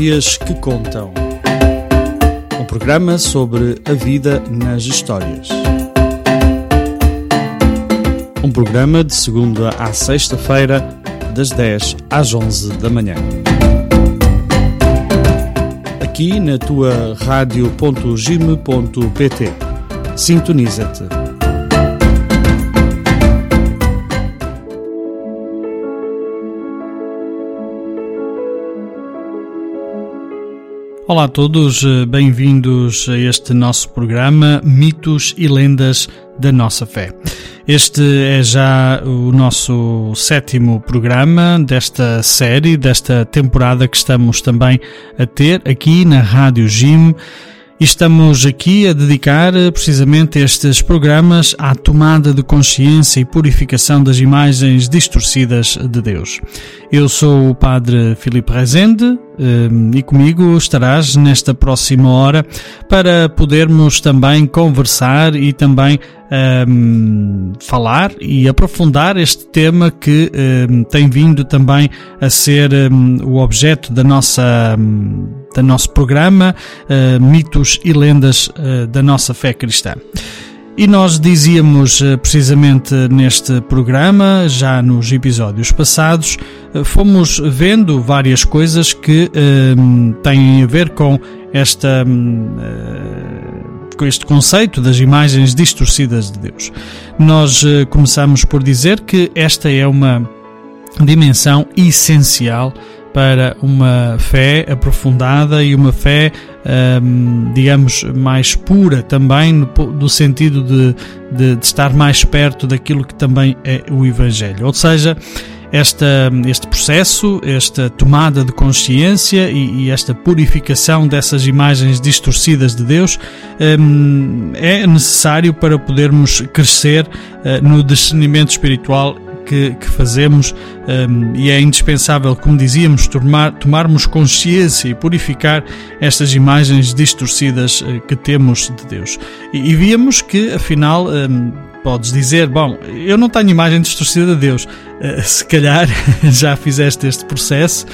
Histórias que Contam. Um programa sobre a vida nas histórias. Um programa de segunda à sexta-feira, das 10 às 11 da manhã. Aqui na tua rádio.gime.pt. Sintoniza-te. Olá a todos, bem-vindos a este nosso programa Mitos e Lendas da Nossa Fé. Este é já o nosso sétimo programa desta série, desta temporada que estamos também a ter aqui na Rádio Jim. Estamos aqui a dedicar precisamente estes programas à tomada de consciência e purificação das imagens distorcidas de Deus. Eu sou o Padre Filipe Rezende e comigo estarás nesta próxima hora para podermos também conversar e também um, falar e aprofundar este tema que um, tem vindo também a ser um, o objeto da nossa do nosso programa uh, Mitos e Lendas uh, da nossa fé cristã. E nós dizíamos precisamente neste programa, já nos episódios passados, fomos vendo várias coisas que têm a ver com esta com este conceito das imagens distorcidas de Deus. Nós começamos por dizer que esta é uma dimensão essencial para uma fé aprofundada e uma fé, um, digamos, mais pura também, no, no sentido de, de, de, estar mais perto daquilo que também é o Evangelho. Ou seja, esta, este processo, esta tomada de consciência e, e esta purificação dessas imagens distorcidas de Deus um, é necessário para podermos crescer uh, no discernimento espiritual que, que fazemos um, e é indispensável, como dizíamos, tomar, tomarmos consciência e purificar estas imagens distorcidas uh, que temos de Deus. E, e víamos que, afinal, um, podes dizer, bom, eu não tenho imagem distorcida de Deus. Uh, se calhar já fizeste este processo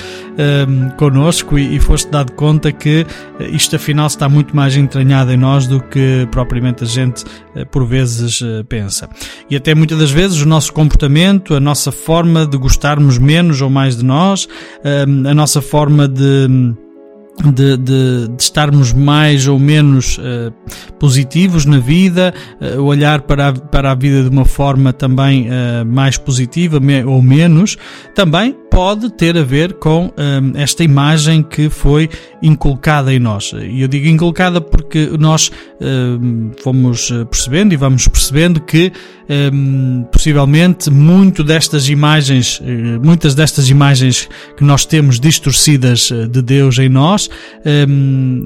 um, connosco e, e foste dado conta que isto afinal está muito mais entranhado em nós do que propriamente a gente uh, por vezes pensa. E até muitas das vezes o nosso comportamento, a nossa forma de gostarmos menos ou mais de nós, a nossa forma de de, de, de, estarmos mais ou menos uh, positivos na vida, uh, olhar para a, para a vida de uma forma também uh, mais positiva me, ou menos, também pode ter a ver com um, esta imagem que foi inculcada em nós. E eu digo inculcada porque nós um, fomos percebendo e vamos percebendo que um, possivelmente muito destas imagens, muitas destas imagens que nós temos distorcidas de Deus em nós,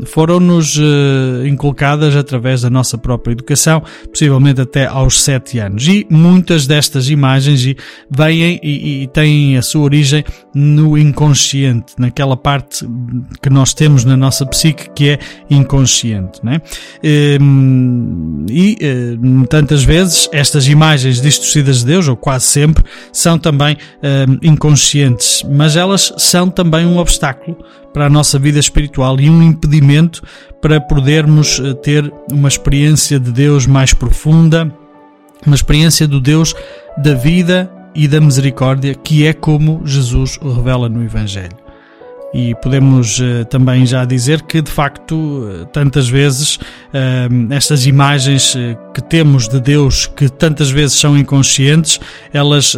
foram-nos uh, inculcadas através da nossa própria educação, possivelmente até aos sete anos. E muitas destas imagens vêm e, e têm a sua origem no inconsciente, naquela parte que nós temos na nossa psique que é inconsciente. Né? E eh, tantas vezes estas imagens distorcidas de Deus, ou quase sempre, são também inconscientes, mas elas são também um obstáculo para a nossa vida espiritual e um impedimento para podermos eh, ter uma experiência de Deus mais profunda, uma experiência do Deus da vida e da misericórdia, que é como Jesus o revela no Evangelho. E podemos uh, também já dizer que, de facto, uh, tantas vezes uh, estas imagens que temos de Deus, que tantas vezes são inconscientes, elas,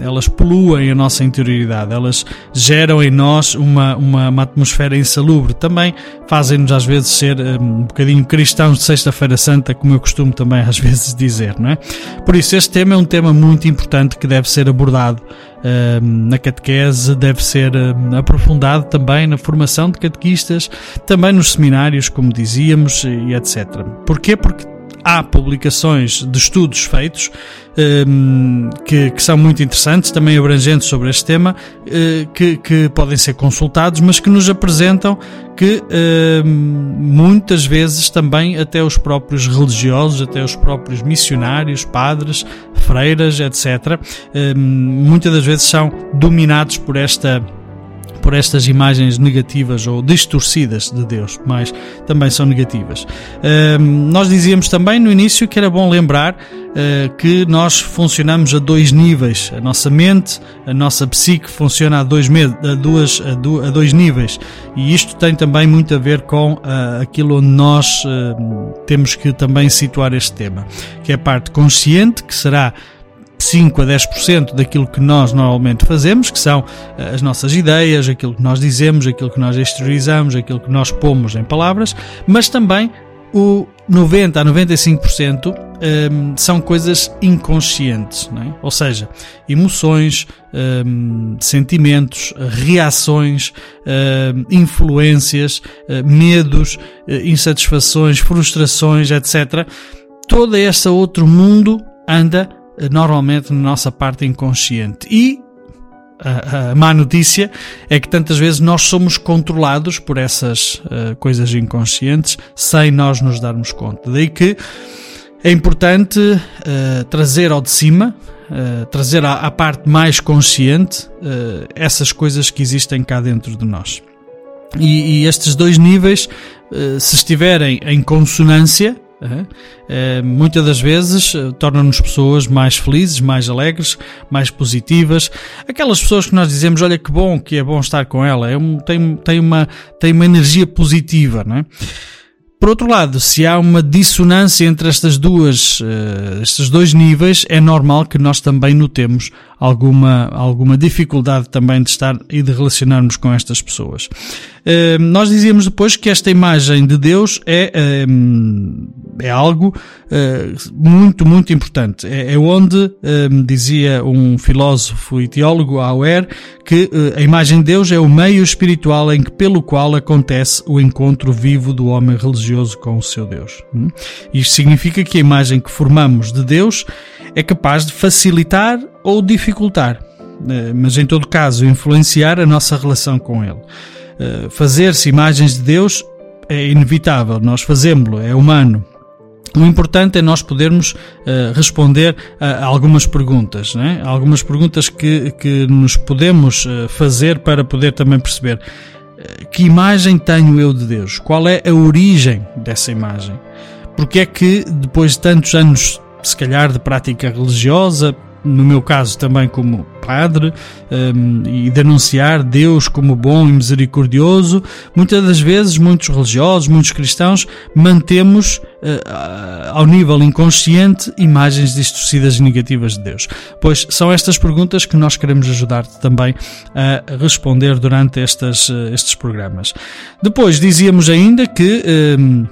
elas poluem a nossa interioridade, elas geram em nós uma, uma, uma atmosfera insalubre. Também fazem-nos, às vezes, ser um bocadinho cristãos de Sexta-feira Santa, como eu costumo também às vezes dizer, não é? Por isso, este tema é um tema muito importante que deve ser abordado na catequese, deve ser aprofundado também na formação de catequistas, também nos seminários, como dizíamos, e etc. Porquê? Porque há publicações de estudos feitos um, que, que, são muito interessantes, também abrangentes sobre este tema, uh, que, que, podem ser consultados, mas que nos apresentam que uh, muitas vezes também até os próprios religiosos, até os próprios missionários, padres, freiras, etc., muitas das vezes são dominados por esta por estas imagens negativas ou distorcidas de Deus, mas também são negativas. nós dizíamos também no início que era bom lembrar uh, que nós funcionamos a dois níveis. A nossa mente, a nossa psique funciona a dois, a duas, a, do, a dois níveis. E isto tem também muito a ver com uh, aquilo onde nós temos que também situar este tema, que é a parte consciente, que será 5 a 10% daquilo que nós normalmente fazemos, que são eh, as nossas ideias, aquilo que nós dizemos, aquilo que nós exteriorizamos, aquilo que nós pomos em palavras, mas também o 90 a 95% um, ehm, são coisas inconscientes, é? ou seja, emoções, um, ehm, sentimentos, reações, um, ehm, influências, uh, medos, uh, insatisfações, frustrações, etc. Todo este outro mundo anda normalmente na nossa parte inconsciente. E a, a, má notícia é que tantas vezes nós somos controlados por essas uh, coisas inconscientes sem nós nos darmos conta. Daí que é importante uh, trazer ao de cima, uh, trazer à, à, parte mais consciente essas coisas que existem cá dentro de nós. E, e estes dois níveis, se estiverem em consonância, muitas das vezes uh, torna-nos pessoas mais felizes, mais alegres, mais positivas. Aquelas pessoas que nós dizemos, olha que bom, que é bom estar com ela, é um, tem, tem, uma, tem uma energia positiva, não é? Por outro lado, se há uma dissonância entre estas duas, uh, estes dois níveis, é normal que nós também notemos alguma, alguma dificuldade também de estar e de relacionarmos com estas pessoas. Uh, nós dizíamos depois que esta imagem de Deus é, uh, é algo muito, muito importante. É, é onde, dizia um filósofo e teólogo, Auer, que a imagem de Deus é o meio espiritual em que, pelo qual acontece o encontro vivo do homem religioso com o seu Deus. Hum? Isto significa que a imagem que formamos de Deus é capaz de facilitar ou dificultar, eh, mas em todo caso influenciar a nossa relação com Ele. Eh, fazer-se imagens de Deus é inevitável, nós fazemos-lo, é humano. O importante é nós podermos uh, responder a algumas perguntas, né? algumas perguntas que, que nos podemos uh, fazer para poder também perceber que imagem tenho eu de Deus? Qual é a origem dessa imagem? Porque é que depois de tantos anos se calhar de prática religiosa, no meu caso também como padre, um, e denunciar Deus como bom e misericordioso, muitas das vezes muitos religiosos, muitos cristãos, mantemos uh, ao nível inconsciente imagens distorcidas e negativas de Deus. Pois são estas perguntas que nós queremos ajudar-te também a responder durante estas, uh, estes programas. Depois dizíamos ainda que um,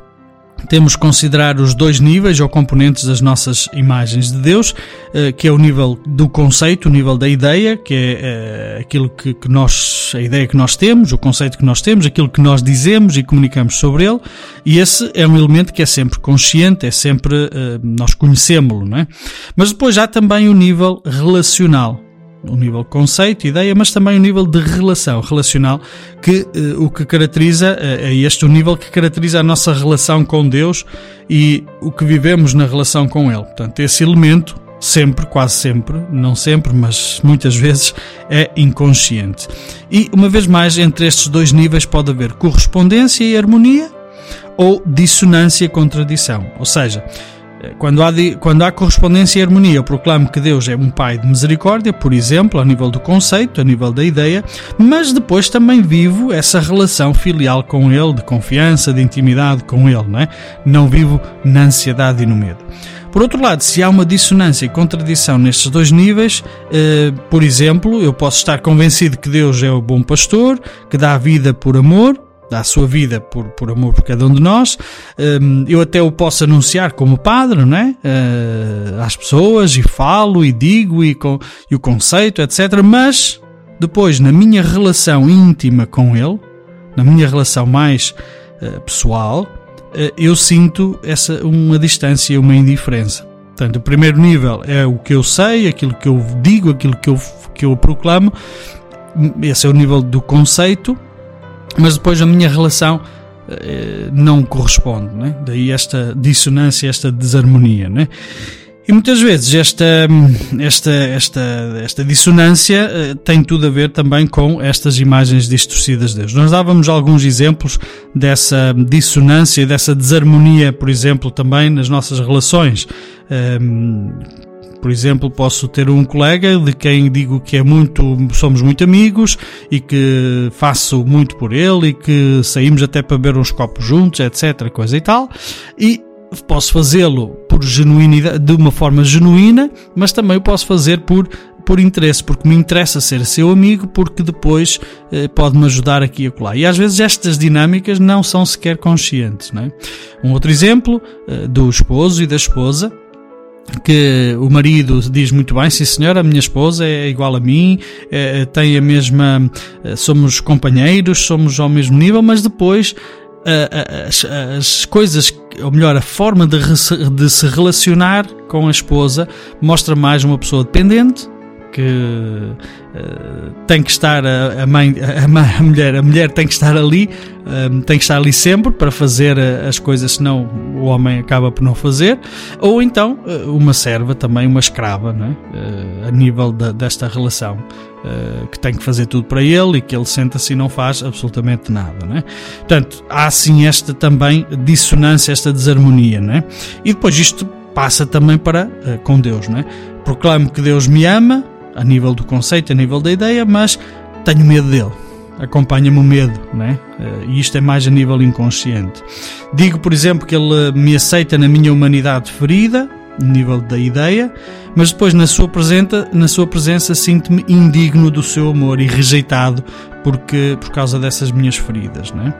temos que considerar os dois níveis ou componentes das nossas imagens de Deus, eh, que é o nível do conceito, o nível da ideia, que é eh, aquilo que, nós, a ideia que nós temos, o conceito que nós temos, aquilo que nós dizemos e comunicamos sobre ele, e esse é um elemento que é sempre consciente, é sempre, eh, nós conhecemos-lo, não é? Mas depois há também o nível relacional, o nível conceito, ideia, mas também o nível de relação relacional, que uh, o que caracteriza, uh, é este o nível que caracteriza a nossa relação com Deus e o que vivemos na relação com Ele. Portanto, esse elemento, sempre, quase sempre, não sempre, mas muitas vezes, é inconsciente. E, uma vez mais, entre estes dois níveis pode haver correspondência e harmonia ou dissonância e contradição. Ou seja, quando há, quando há correspondência e harmonia, eu proclamo que Deus é um Pai de misericórdia, por exemplo, a nível do conceito, a nível da ideia, mas depois também vivo essa relação filial com Ele, de confiança, de intimidade com Ele, não é? Não vivo na ansiedade e no medo. Por outro lado, se há uma dissonância e contradição nestes dois níveis, eh, por exemplo, eu posso estar convencido que Deus é o bom pastor, que dá a vida por amor, a sua vida por, por amor por cada um de nós. Hum, eu até o posso anunciar como padre, não é? Uh, às pessoas e falo e digo e, com, e o conceito, etc. Mas depois, na minha relação íntima com ele, na minha relação mais uh, pessoal, uh, eu sinto essa uma distância, uma indiferença. Portanto, o primeiro nível é o que eu sei, aquilo que eu digo, aquilo que eu, que eu proclamo. Esse é o nível do conceito mas depois a minha relação eh, não corresponde, né? daí esta dissonância, esta desarmonia. Né? E muitas vezes esta, esta, esta, esta dissonância uh, tem tudo a ver também com estas imagens distorcidas de Deus. Nós dávamos alguns exemplos dessa dissonância, dessa desarmonia, por exemplo, também nas nossas relações. Um, por exemplo, posso ter um colega de quem digo que é muito, somos muito amigos e que faço muito por ele e que saímos até para beber uns copos juntos, etc, coisa e tal. E posso fazê-lo por genuinidade, de uma forma genuína, mas também posso fazer por por interesse, porque me interessa ser seu amigo, porque depois eh, pode-me ajudar aqui e acolá. E às vezes estas dinâmicas não são sequer conscientes. Não é? Um outro exemplo eh, do esposo e da esposa que o marido diz muito bem, sim senhor, a minha esposa é igual a mim, é, tem a mesma, é, somos companheiros, somos ao mesmo nível, mas depois as, as coisas, ou melhor, a forma de, de se relacionar com a esposa mostra mais uma pessoa dependente, que uh, tem que estar a, a mãe, a, a, mulher, a mulher tem que estar ali, um, tem que estar ali sempre para fazer eh, as coisas, senão o homem acaba por não fazer, ou então uh, uma serva também, uma escrava, não é? uh, a nível da, desta relação. que tem que fazer tudo para ele e que ele senta-se e não faz absolutamente nada, não é? Portanto, há assim esta também dissonância, esta desarmonia, não é? E depois isto passa também para com Deus, não é? Proclamo que Deus me ama, a nível do conceito, a nível da ideia, mas tenho medo dele. Acompanha-me o medo, né? E isto é mais a nível inconsciente. Digo, por exemplo, que ele me aceita na minha humanidade ferida, nível da ideia, mas depois na sua presença, na sua presença sinto-me indigno do seu amor e rejeitado porque por causa dessas minhas feridas, né?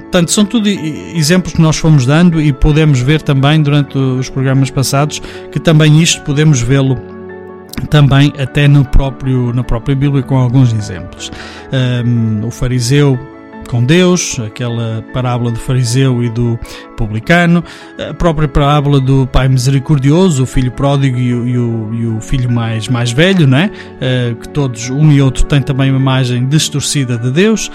Portanto, são tudo exemplos que nós fomos dando e podemos ver também durante os programas passados que também isto podemos vê-lo também até no próprio, na própria Bíblia com alguns exemplos. Um, o fariseu com Deus, aquela parábola do fariseu e do publicano, a própria parábola do pai misericordioso, o filho pródigo e o, e o, e o filho mais, mais velho, não é? Uh, que todos, um e outro, têm também uma imagem distorcida de Deus.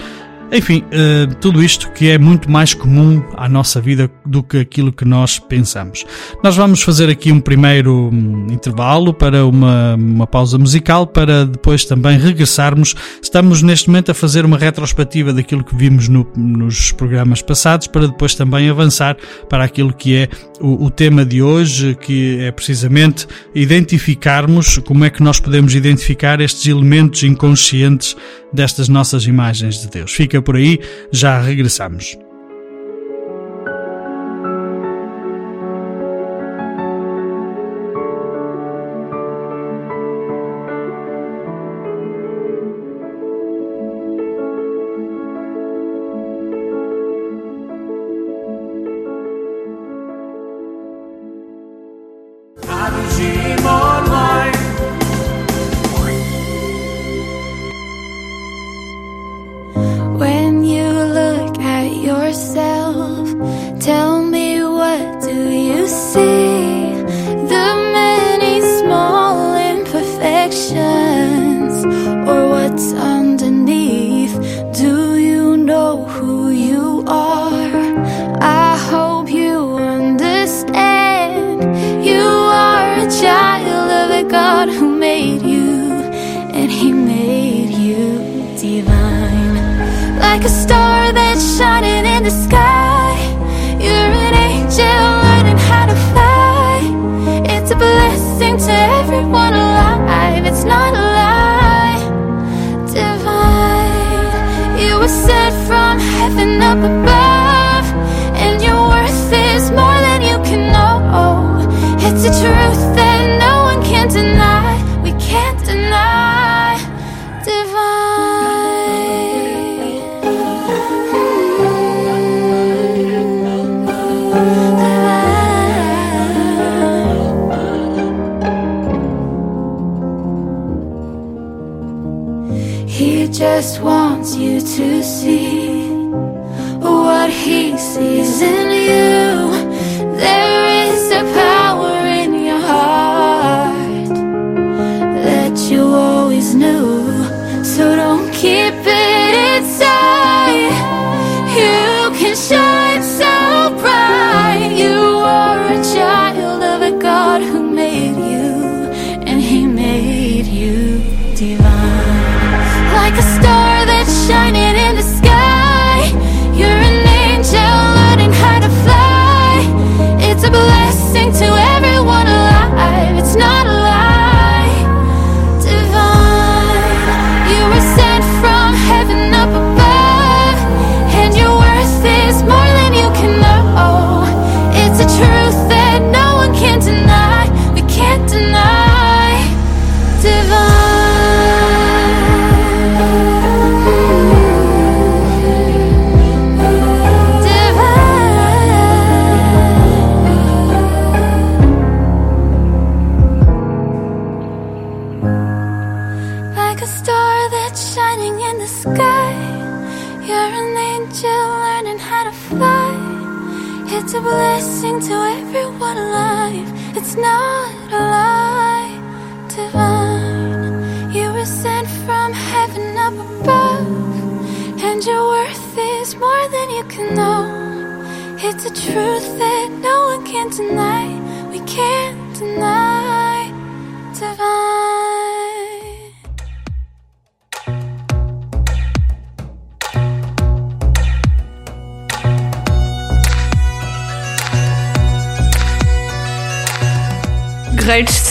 Enfim, uh, tudo isto que é muito mais comum à nossa vida do que aquilo que nós pensamos. Nós vamos fazer aqui um primeiro um, intervalo para uma, uma pausa musical para depois também regressarmos. Estamos neste momento a fazer uma retrospectiva daquilo que vimos no, nos programas passados para depois também avançar para aquilo que é o, o tema de hoje, que é precisamente identificarmos como é que nós podemos identificar estes elementos inconscientes destas nossas imagens de Deus. Fica por aí, já regressamos.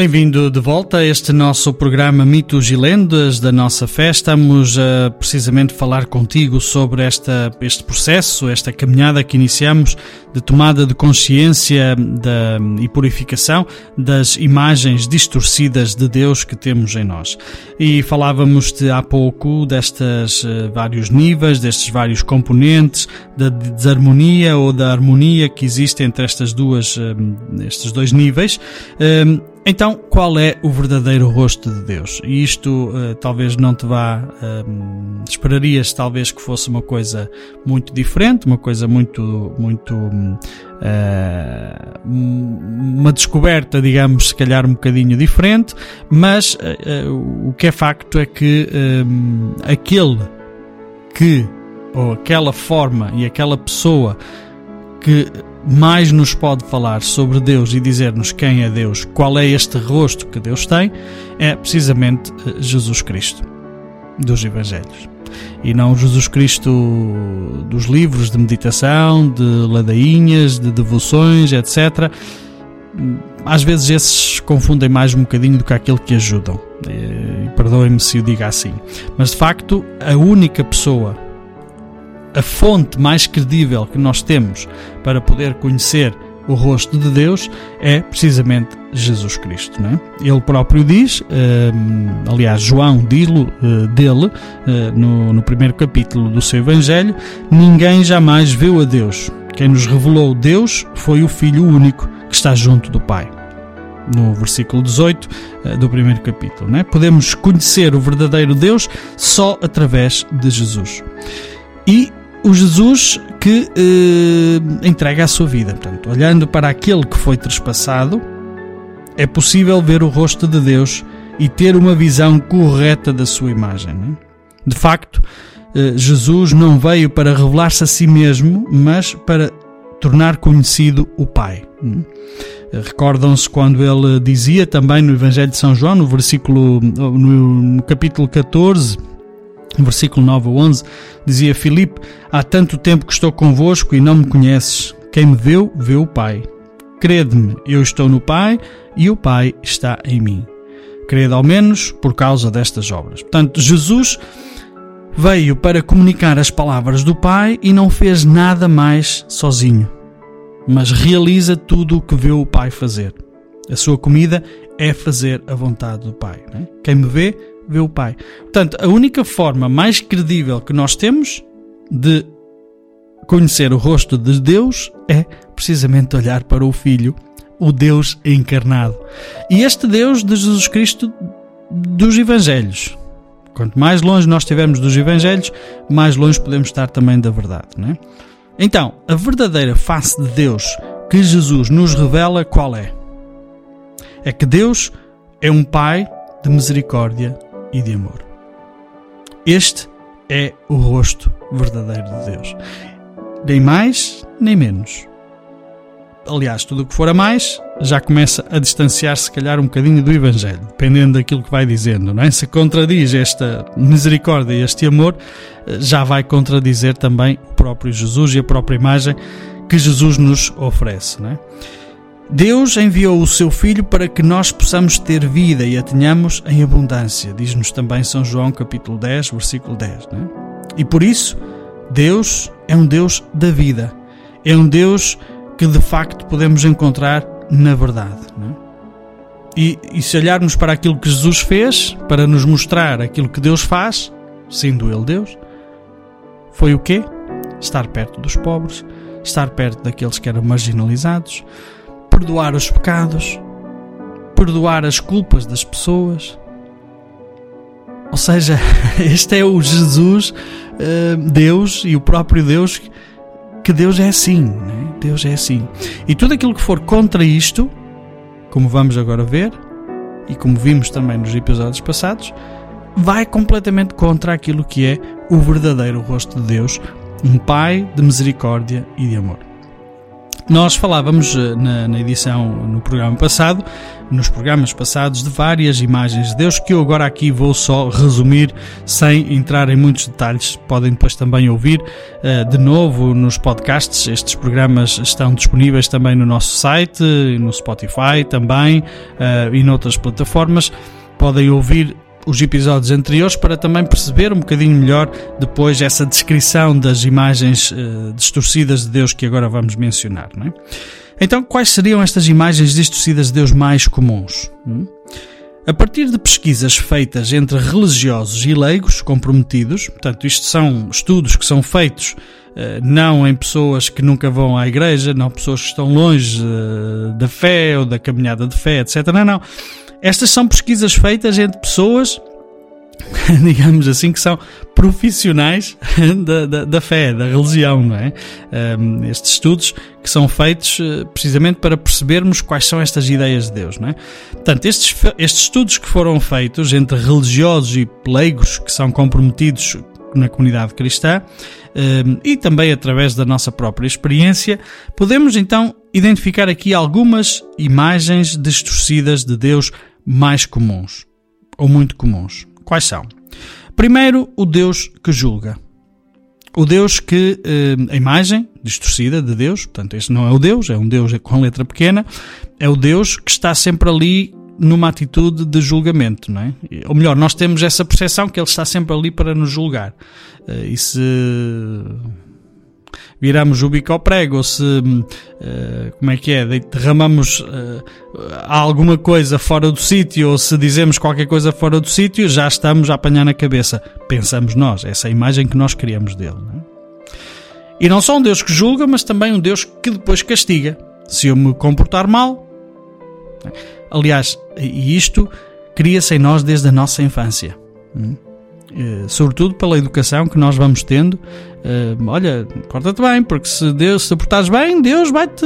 Bem-vindo de volta a este nosso programa Mitos e Lendas da nossa fé. Estamos a precisamente falar contigo sobre esta, este processo, esta caminhada que iniciamos de tomada de consciência da, e purificação das imagens distorcidas de Deus que temos em nós. E falávamos-te há pouco destes uh, vários níveis, destes vários componentes, da desarmonia ou da harmonia que existe entre estas duas, uh, estes dois níveis. Uh, então, qual é o verdadeiro rosto de Deus? E isto uh, talvez não te vá. Uh, esperarias talvez que fosse uma coisa muito diferente, uma coisa muito. muito uh, uma descoberta, digamos, se calhar um bocadinho diferente, mas o que é facto é que aquele que, ou aquela forma e aquela pessoa que mais nos pode falar sobre Deus e dizer-nos quem é Deus, qual é este rosto que Deus tem, é precisamente eh, Jesus Cristo dos Evangelhos. E não Jesus Cristo dos livros de meditação, de ladainhas, de devoções, etc. Às vezes esses confundem mais um bocadinho do que aquele que ajudam. E perdoem-me se eu diga assim. Mas de facto, a única pessoa a fonte mais credível que nós temos para poder conhecer o rosto de Deus é precisamente Jesus Cristo. Não é? Ele próprio diz, ehm, aliás, João diz-lo uh, dele, uh, no, no primeiro capítulo do seu Evangelho: Ninguém jamais viu a Deus. Quem nos revelou Deus foi o Filho único que está junto do Pai. No versículo 18 uh, do primeiro capítulo. É? Podemos conhecer o verdadeiro Deus só através de Jesus. E o Jesus que eh, entrega a sua vida. Portanto, olhando para aquele que foi trespassado, é possível ver o rosto de Deus e ter uma visão correta da sua imagem. É? De facto, eh, Jesus não veio para revelar-se a si mesmo, mas para tornar conhecido o Pai. Recordam-se quando ele dizia também no Evangelho de São João, no versículo, no capítulo 14, versículo 9 a 11, dizia Filipe: Há tanto tempo que estou convosco e não me conheces. Quem me viu, vê o Pai. Crede-me, eu estou no Pai e o Pai está em mim. Crede ao menos por causa destas obras. Portanto, Jesus veio para comunicar as palavras do Pai e não fez nada mais sozinho, mas realiza tudo o que vê o Pai fazer. A sua comida é fazer a vontade do Pai. Né? Quem me vê, vê o Pai. Portanto, a única forma mais credível que nós temos de conhecer o rosto de Deus é precisamente olhar para o Filho, o Deus encarnado. E este Deus de Jesus Cristo dos Evangelhos. Quanto mais longe nós estivermos dos Evangelhos, mais longe podemos estar também da verdade. Não é? Então, a verdadeira face de Deus que Jesus nos revela qual é? É que Deus é um Pai de misericórdia e de amor. Este é o rosto verdadeiro de Deus. Nem mais, nem menos. Aliás, tudo o que for a mais já começa a distanciar-se, se calhar, um bocadinho do Evangelho, dependendo daquilo que vai dizendo, não é? Se contradiz esta misericórdia e este amor, já vai contradizer também o próprio Jesus e a própria imagem que Jesus nos oferece, não é? Deus enviou o seu Filho para que nós possamos ter vida e a tenhamos em abundância, diz-nos também São João capítulo 10, versículo 10. Né? E por isso, Deus é um Deus da vida, é um Deus que de facto podemos encontrar na verdade. Né? E, e se olharmos para aquilo que Jesus fez, para nos mostrar aquilo que Deus faz, sendo Ele Deus, foi o quê? Estar perto dos pobres, estar perto daqueles que eram marginalizados, perdoar os pecados, perdoar as culpas das pessoas. Ou seja, este é o Jesus, eh, Deus e o próprio Deus, que Deus é assim, né? Deus é assim. E tudo aquilo que for contra isto, como vamos agora ver, e como vimos também nos episódios passados, vai completamente contra aquilo que é o verdadeiro rosto de Deus, um Pai de misericórdia e de amor. Nós falávamos eh, na, na, edição, no programa passado, nos programas passados, de várias imagens de Deus que eu agora aqui vou só resumir sem entrar em muitos detalhes. Podem depois também ouvir uh, de novo nos podcasts. Estes programas estão disponíveis também no nosso site, no Spotify também uh, e noutras plataformas. Podem ouvir os episódios anteriores para também perceber um bocadinho melhor depois essa descrição das imagens uh, distorcidas de Deus que agora vamos mencionar. Não é? Então, quais seriam estas imagens distorcidas de Deus mais comuns? Hum? A partir de pesquisas feitas entre religiosos e leigos comprometidos, portanto, isto são estudos que são feitos uh, não em pessoas que nunca vão à igreja, não pessoas que estão longe uh, da fé ou da caminhada de fé, etc. Não, não estas são pesquisas feitas entre pessoas, digamos assim, que são profissionais da, da, da fé, da religião, não é? Estes estudos que são feitos eh, precisamente para percebermos quais são estas ideias de Deus, não é? Portanto, estes, estes estudos que foram feitos entre religiosos e leigos que são comprometidos na comunidade cristã e também através da nossa própria experiência, podemos então identificar aqui algumas imagens distorcidas de Deus mais comuns, ou muito comuns. Quais são? Primeiro, o Deus que julga. O Deus que, eh, a imagem distorcida de Deus, portanto, este não é o Deus, é um Deus com letra pequena, é o Deus que está sempre ali numa atitude de julgamento, não é? Ou melhor, nós temos essa percepção que Ele está sempre ali para nos julgar. Eh, e se viramos o bico ao prego, ou se, uh, como é que é, derramamos uh, alguma coisa fora do sítio, ou se dizemos qualquer coisa fora do sítio, já estamos a apanhar na cabeça. Pensamos nós, essa é a imagem que nós criamos dele. Não é? E não só um Deus que julga, mas também um Deus que depois castiga. Se eu me comportar mal. Aliás, e isto cria-se em nós desde a nossa infância. Hum? Eh, sobretudo pela educação que nós vamos tendo. Uh, olha, porta-te bem, porque se Deus se te portares bem, Deus vai-te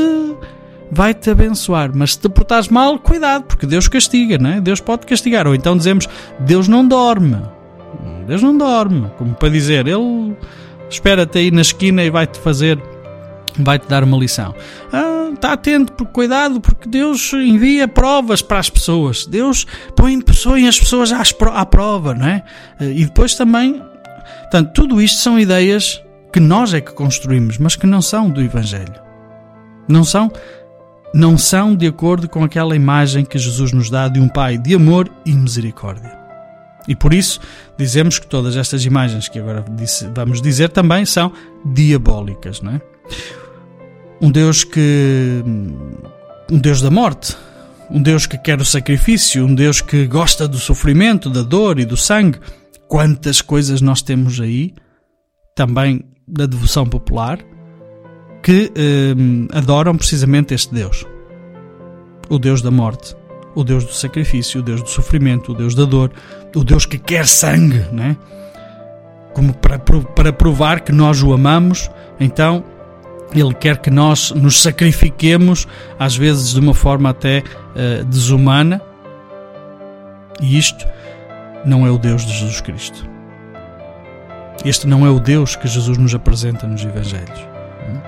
vai -te abençoar. Mas se te portares mal, cuidado, porque Deus castiga, não é? Deus pode castigar. Ou então dizemos, Deus não dorme. Deus não dorme. Como para dizer, Ele espera-te aí na esquina e vai-te fazer, vai-te dar uma lição. Ah, está atento, porque cuidado, porque Deus envia provas para as pessoas. Deus põe, põe as pessoas à prova, não é? Eh, e depois também, portanto, tudo isto são ideias que nós é que construímos, mas que não são do Evangelho. Não são, não são de acordo com aquela imagem que Jesus nos dá de um Pai de amor e misericórdia. E por isso dizemos que todas estas imagens que agora vamos dizer também são diabólicas, não é? Um Deus que. um Deus da morte, um Deus que quer o sacrifício, um Deus que gosta do sofrimento, da dor e do sangue. Quantas coisas nós temos aí, também da devoção popular, que eh, adoram precisamente este Deus. O Deus da morte, o Deus do sacrifício, o Deus do sofrimento, o Deus da dor, o Deus que quer sangue, né? Como para, para provar que nós o amamos, então ele quer que nós nos sacrifiquemos, às vezes de uma forma até uh, desumana. E isto não é o Deus de Jesus Cristo. Este não é o Deus que Jesus nos apresenta nos Evangelhos. Hum?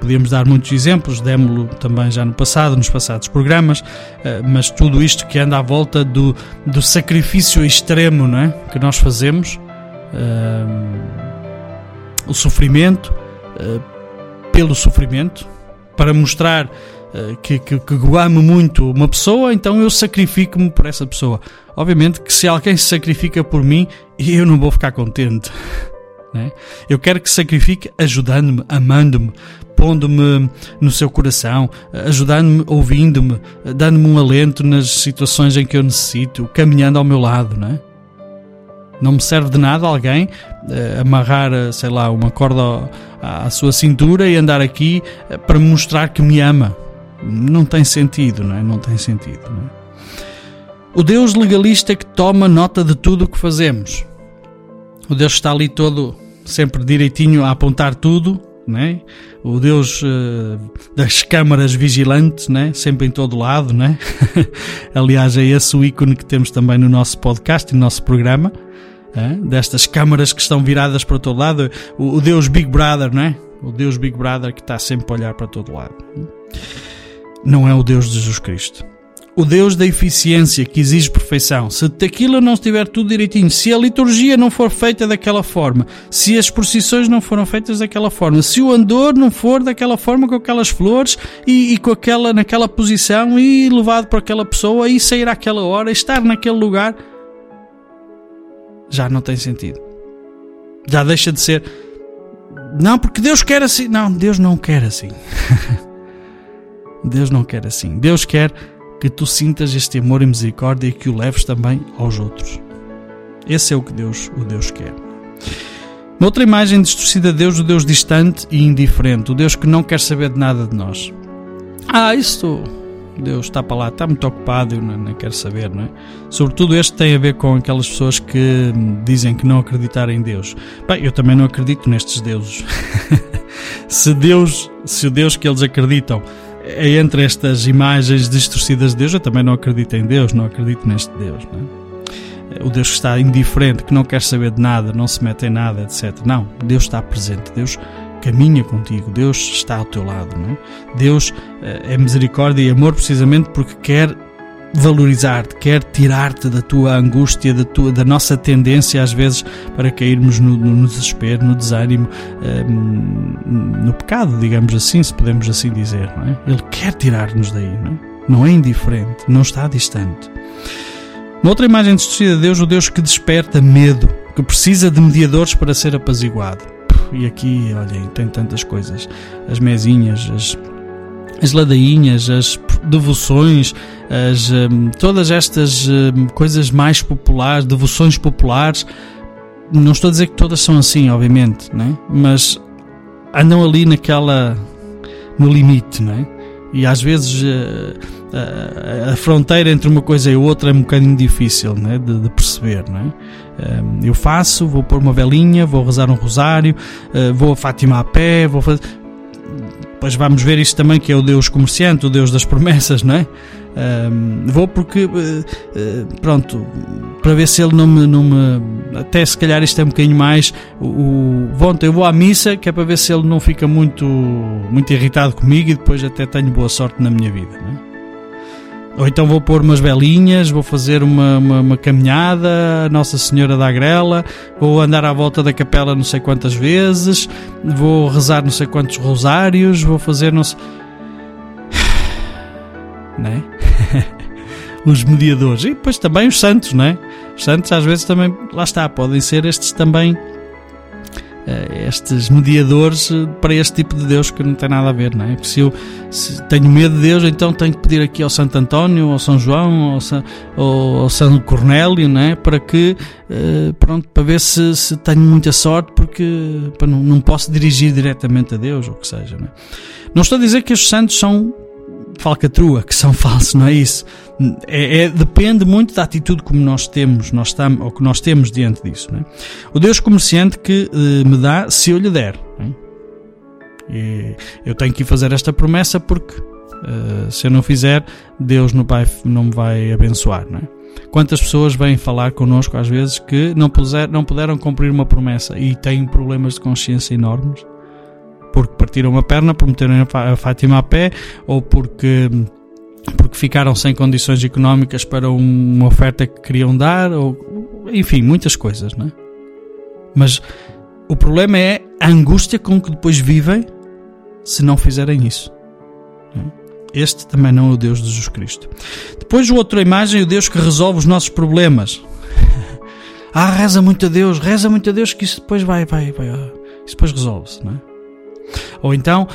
Podíamos dar muitos exemplos, demos-lo também já no passado, nos passados programas, eh, mas tudo isto que anda à volta do, do sacrifício extremo não é? que nós fazemos, uh, o sofrimento, pelo sofrimento, para mostrar uh, que, que, que amo muito uma pessoa, então eu sacrifico-me por essa pessoa. Obviamente que se alguém se sacrifica por mim, eu não vou ficar contente. Né? Eu quero que sacrifique ajudando-me, amando-me, pondo-me no seu coração, ajudando-me, ouvindo-me, dando-me um alento nas situações em que eu necessito, caminhando ao meu lado, não é? Não me serve de nada alguém uh, amarrar, eh, sei lá, uma corda à sua cintura e andar aqui uh, para mostrar que me ama. Não tem sentido, não é? Não tem sentido, não é? O Deus legalista que toma nota de tudo o que fazemos. O Deus está ali todo, sempre direitinho a apontar tudo, né? o Deus uh, das câmaras vigilantes, né? sempre em todo lado. Né? Aliás, é esse o ícone que temos também no nosso podcast e no nosso programa, é? destas câmaras que estão viradas para todo lado. O, o Deus Big Brother, né? o Deus Big Brother que está sempre a olhar para todo lado. Não é o Deus de Jesus Cristo o Deus da eficiência que exige perfeição. Se aquilo não estiver tudo direitinho, se a liturgia não for feita daquela forma, se as procissões não foram feitas daquela forma, se o andor não for daquela forma com aquelas flores e, e com aquela naquela posição e levado por aquela pessoa e sair àquela hora, estar naquele lugar, já não tem sentido. Já deixa de ser. Não, porque Deus quer assim. Não, Deus não quer assim. Deus não quer assim. Deus quer que tu sintas este amor e misericórdia e que o leves também aos outros. Esse é o que Deus, o Deus quer. Outra imagem distorcida de Deus, o Deus distante e indiferente, o Deus que não quer saber de nada de nós. Ah, isso Deus está para lá, está muito ocupado, eu não, não quero saber, não é? Sobretudo este tem a ver com aquelas pessoas que dizem que não acreditar em Deus. Bem, eu também não acredito nestes deuses. se Deus, se o Deus que eles acreditam é entre estas imagens distorcidas de Deus, eu também não acredito em Deus, não acredito neste Deus. É? O Deus que está indiferente, que não quer saber de nada, não se mete em nada, etc. Não, Deus está presente, Deus caminha contigo, Deus está ao teu lado. É? Deus eh, é misericórdia e amor precisamente porque quer valorizar-te, quer tirar-te da tua angústia, da, tua, da nossa tendência às vezes para cairmos no, no desespero, no desânimo, um, no pecado, digamos assim, se podemos assim dizer. Não é? Ele quer tirar-nos daí, não é? não é indiferente, não está distante. Uma outra imagem distorcida de Deus, o Deus que desperta medo, que precisa de mediadores para ser apaziguado. E aqui, olhem, tem tantas coisas. As mesinhas, as as ladainhas, as devoções, as, um, todas estas um, coisas mais populares, devoções populares, não estou a dizer que todas são assim, obviamente, né? mas andam ali naquela. no limite, não é? E às vezes uh, uh, a fronteira entre uma coisa e outra é um bocadinho difícil né? de, de perceber, é? Um, eu faço, vou pôr uma velinha, vou rezar um rosário, uh, vou a Fátima a pé, vou fazer Pois vamos ver isto também, que é o Deus comerciante, o Deus das promessas, não é? Vou porque, uh, pronto, para ver se ele não me, não me. Até se calhar isto é um bocadinho mais. O, o, ontem eu vou à missa, que é para ver se ele não fica muito, muito irritado comigo e depois até tenho boa sorte na minha vida, não é? Ou então vou pôr umas velinhas, vou fazer uma, uma, uma, caminhada, Nossa Senhora da Agrela, vou andar à volta da capela não sei quantas vezes, vou rezar não sei quantos rosários, vou fazer não sei... Né? os mediadores. E depois também os santos, né? Os santos às vezes também, lá está, podem ser estes também estes mediadores eh, para este tipo de Deus que não tem nada a ver, não é? Porque se eu se tenho medo de Deus, então tenho que pedir aqui ao Santo António, ao São João, ao São, ao São Cornélio, não é? Para que, eh, pronto, para ver se, se tenho muita sorte, porque não, não posso dirigir diretamente a Deus, ou o que seja, não é? Não estou a dizer que os santos são falcatrua, que são falsos, não é isso? É, é, depende muito da atitude como nós temos, nós estamos, ou que nós temos diante disso. É? O Deus comerciante que uh, me dá se eu lhe der. E eu tenho que fazer esta promessa porque uh, se eu não fizer, Deus não, vai, não me vai abençoar. É? Quantas pessoas vêm falar connosco às vezes que não, puser, não puderam cumprir uma promessa e têm problemas de consciência enormes? Porque partiram uma perna por meterem a Fátima a pé ou porque porque ficaram sem condições económicas para uma oferta que queriam dar ou enfim, muitas coisas, não é? Mas o problema é a angústia com que depois vivem se não fizerem isso. É? Este também não é o Deus de Jesus Cristo. Depois, outra imagem, o Deus que resolve os nossos problemas. ah, reza muito a Deus, reza muito a Deus que isso depois vai, vai, vai. Isso depois resolve-se, não é? Ou então,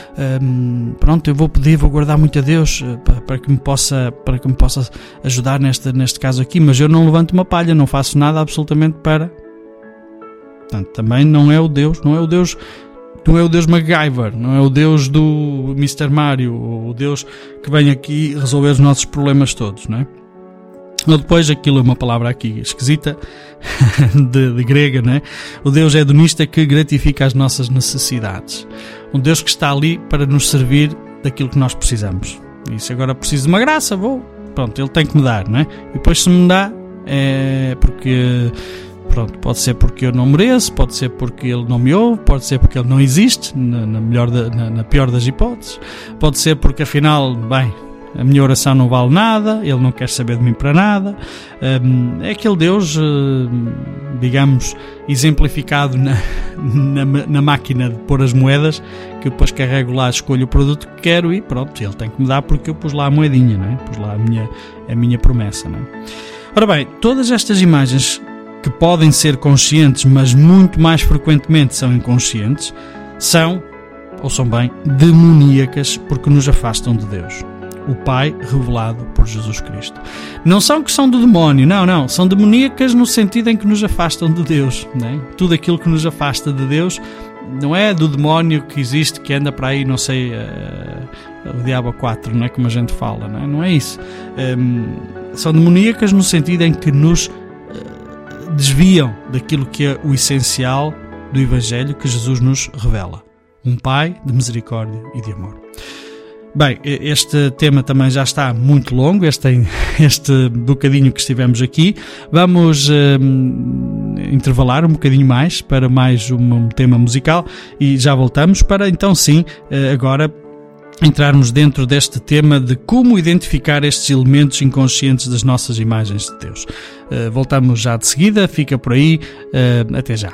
hum, pronto, eu vou pedir, vou guardar muito a Deus eh, para, para, que me possa, para que me possa ajudar neste, neste caso aqui, mas eu não levanto uma palha, não faço nada absolutamente para. Portanto, também não é o Deus, não é o Deus não é o Deus MacGyver, não é o Deus do Mr. Mario, o Deus que vem aqui resolver os nossos problemas todos, não é? Ou depois, aquilo é uma palavra aqui esquisita, de, de, grega, não é? O Deus hedonista que gratifica as nossas necessidades. Um Deus que está ali para nos servir daquilo que nós precisamos. E se agora preciso de uma graça, vou. Pronto, ele tem que me dar, não é? E depois se me dá, é porque Pronto, pode ser porque eu não mereço, pode ser porque ele não me ouve, pode ser porque ele não existe, na, na melhor da, na, na, pior das hipóteses, pode ser porque afinal, bem, a minha oração não vale nada, ele não quer saber de mim para nada. Um, é aquele Deus, uh, digamos, exemplificado na, na, na, máquina de pôr as moedas, que eu depois carrego lá, escolho o produto que quero e pronto, ele tem que me dar porque eu pus lá a moedinha, não é? pus lá a minha, a minha promessa. Não é? Ora bem, todas estas imagens que podem ser conscientes, mas muito mais frequentemente são inconscientes, são, ou são bem, demoníacas porque nos afastam de Deus. O Pai revelado por Jesus Cristo. Não são que são do demónio, não, não. São demoníacas no sentido em que nos afastam de Deus. Né? Tudo aquilo que nos afasta de Deus não é do demónio que existe, que anda para aí, não sei, uh, o diabo 4, não é como a gente fala, não é, não é isso. Um, são demoníacas no sentido em que nos desviam daquilo que é o essencial do Evangelho que Jesus nos revela. Um Pai de misericórdia e de amor. Bem, este tema também já está muito longo, este, este bocadinho que estivemos aqui. Vamos um, intervalar um bocadinho mais para mais um, tema musical e já voltamos para então sim, eh, agora entrarmos dentro deste tema de como identificar estes elementos inconscientes das nossas imagens de Deus. Uh, voltamos já de seguida, fica por aí, uh, até já.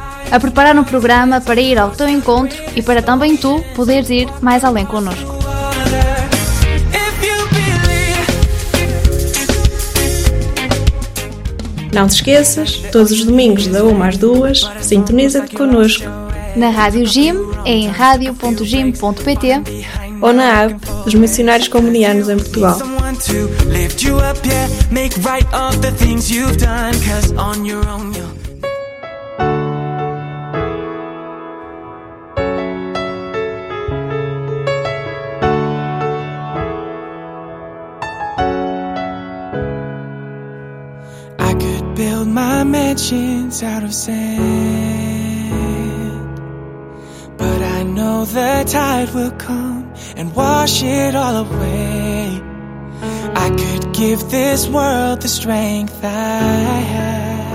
a preparar um programa para ir ao teu encontro e para também tu poderes ir mais além connosco. Não te esqueças, todos os domingos da 1 às 2, sintoniza-te connosco. Na Rádio Gym, em radio.gym.pt ou na app dos missionários comunianos em Portugal. Mansions out of sand. But I know the tide will come and wash it all away. I could give this world the strength I have.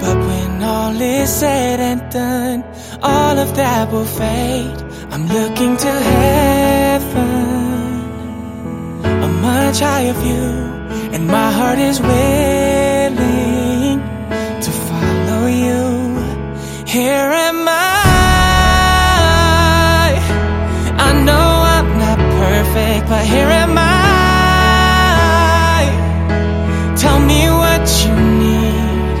But when all is said and done, all of that will fade. I'm looking to heaven, a much higher view, and my heart is willing Here am I. I know I'm not perfect, but here am I. Tell me what you need.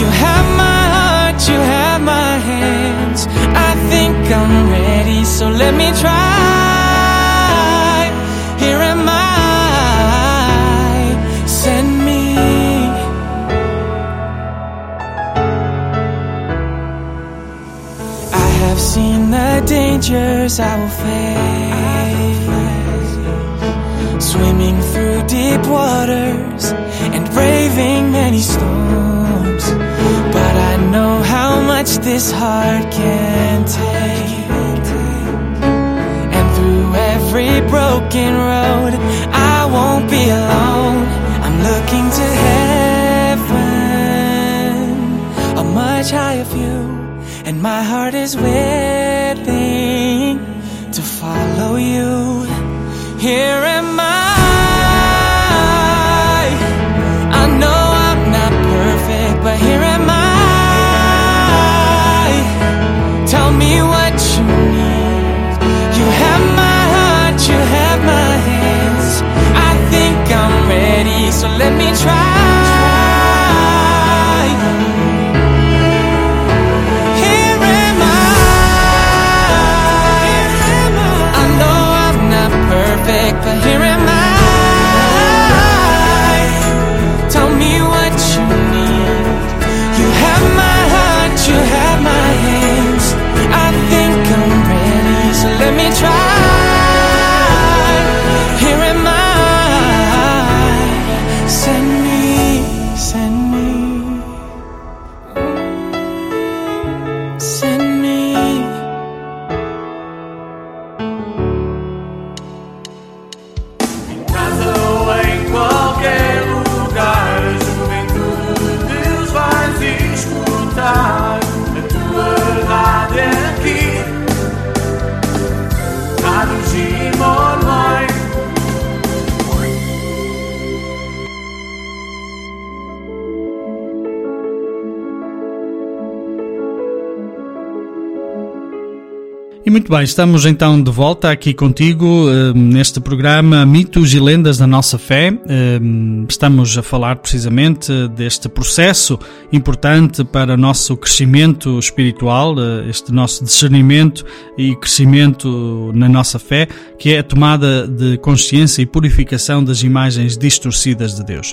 You have my heart, you have my hands. I think I'm ready, so let me try. Dangers I will face, swimming through deep waters and braving many storms. But I know how much this heart can take. And through every broken road, I won't be alone. I'm looking to heaven, a much higher view, and my heart is willing to follow you. Here am E muito bem, estamos então de volta aqui contigo eh, neste programa Mitos e Lendas da Nossa Fé. Eh, estamos a falar precisamente deste processo importante para o nosso crescimento espiritual, eh, este nosso discernimento e crescimento na nossa fé, que é a tomada de consciência e purificação das imagens distorcidas de Deus.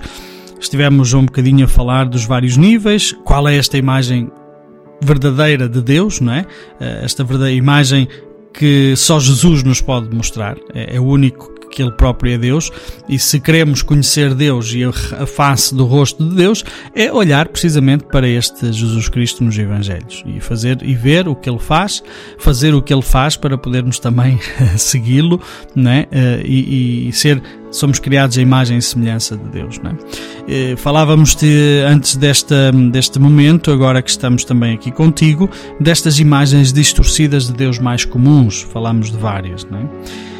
Estivemos um bocadinho a falar dos vários níveis, qual é esta imagem verdadeira de Deus, não é? Eh, Esta verdadeira imagem que só Jesus nos pode mostrar, é, é o único que Ele próprio é Deus, e se queremos conhecer Deus e a face do rosto de Deus, é olhar precisamente para este Jesus Cristo nos Evangelhos e fazer e ver o que Ele faz, fazer o que Ele faz para podermos também segui-lo, é? Eh, E, e ser somos criados à imagem e semelhança de Deus. Não é? Eh, Falávamos-te antes desta, deste momento, agora que estamos também aqui contigo, destas imagens distorcidas de Deus mais comuns. Falámos de várias. Não é?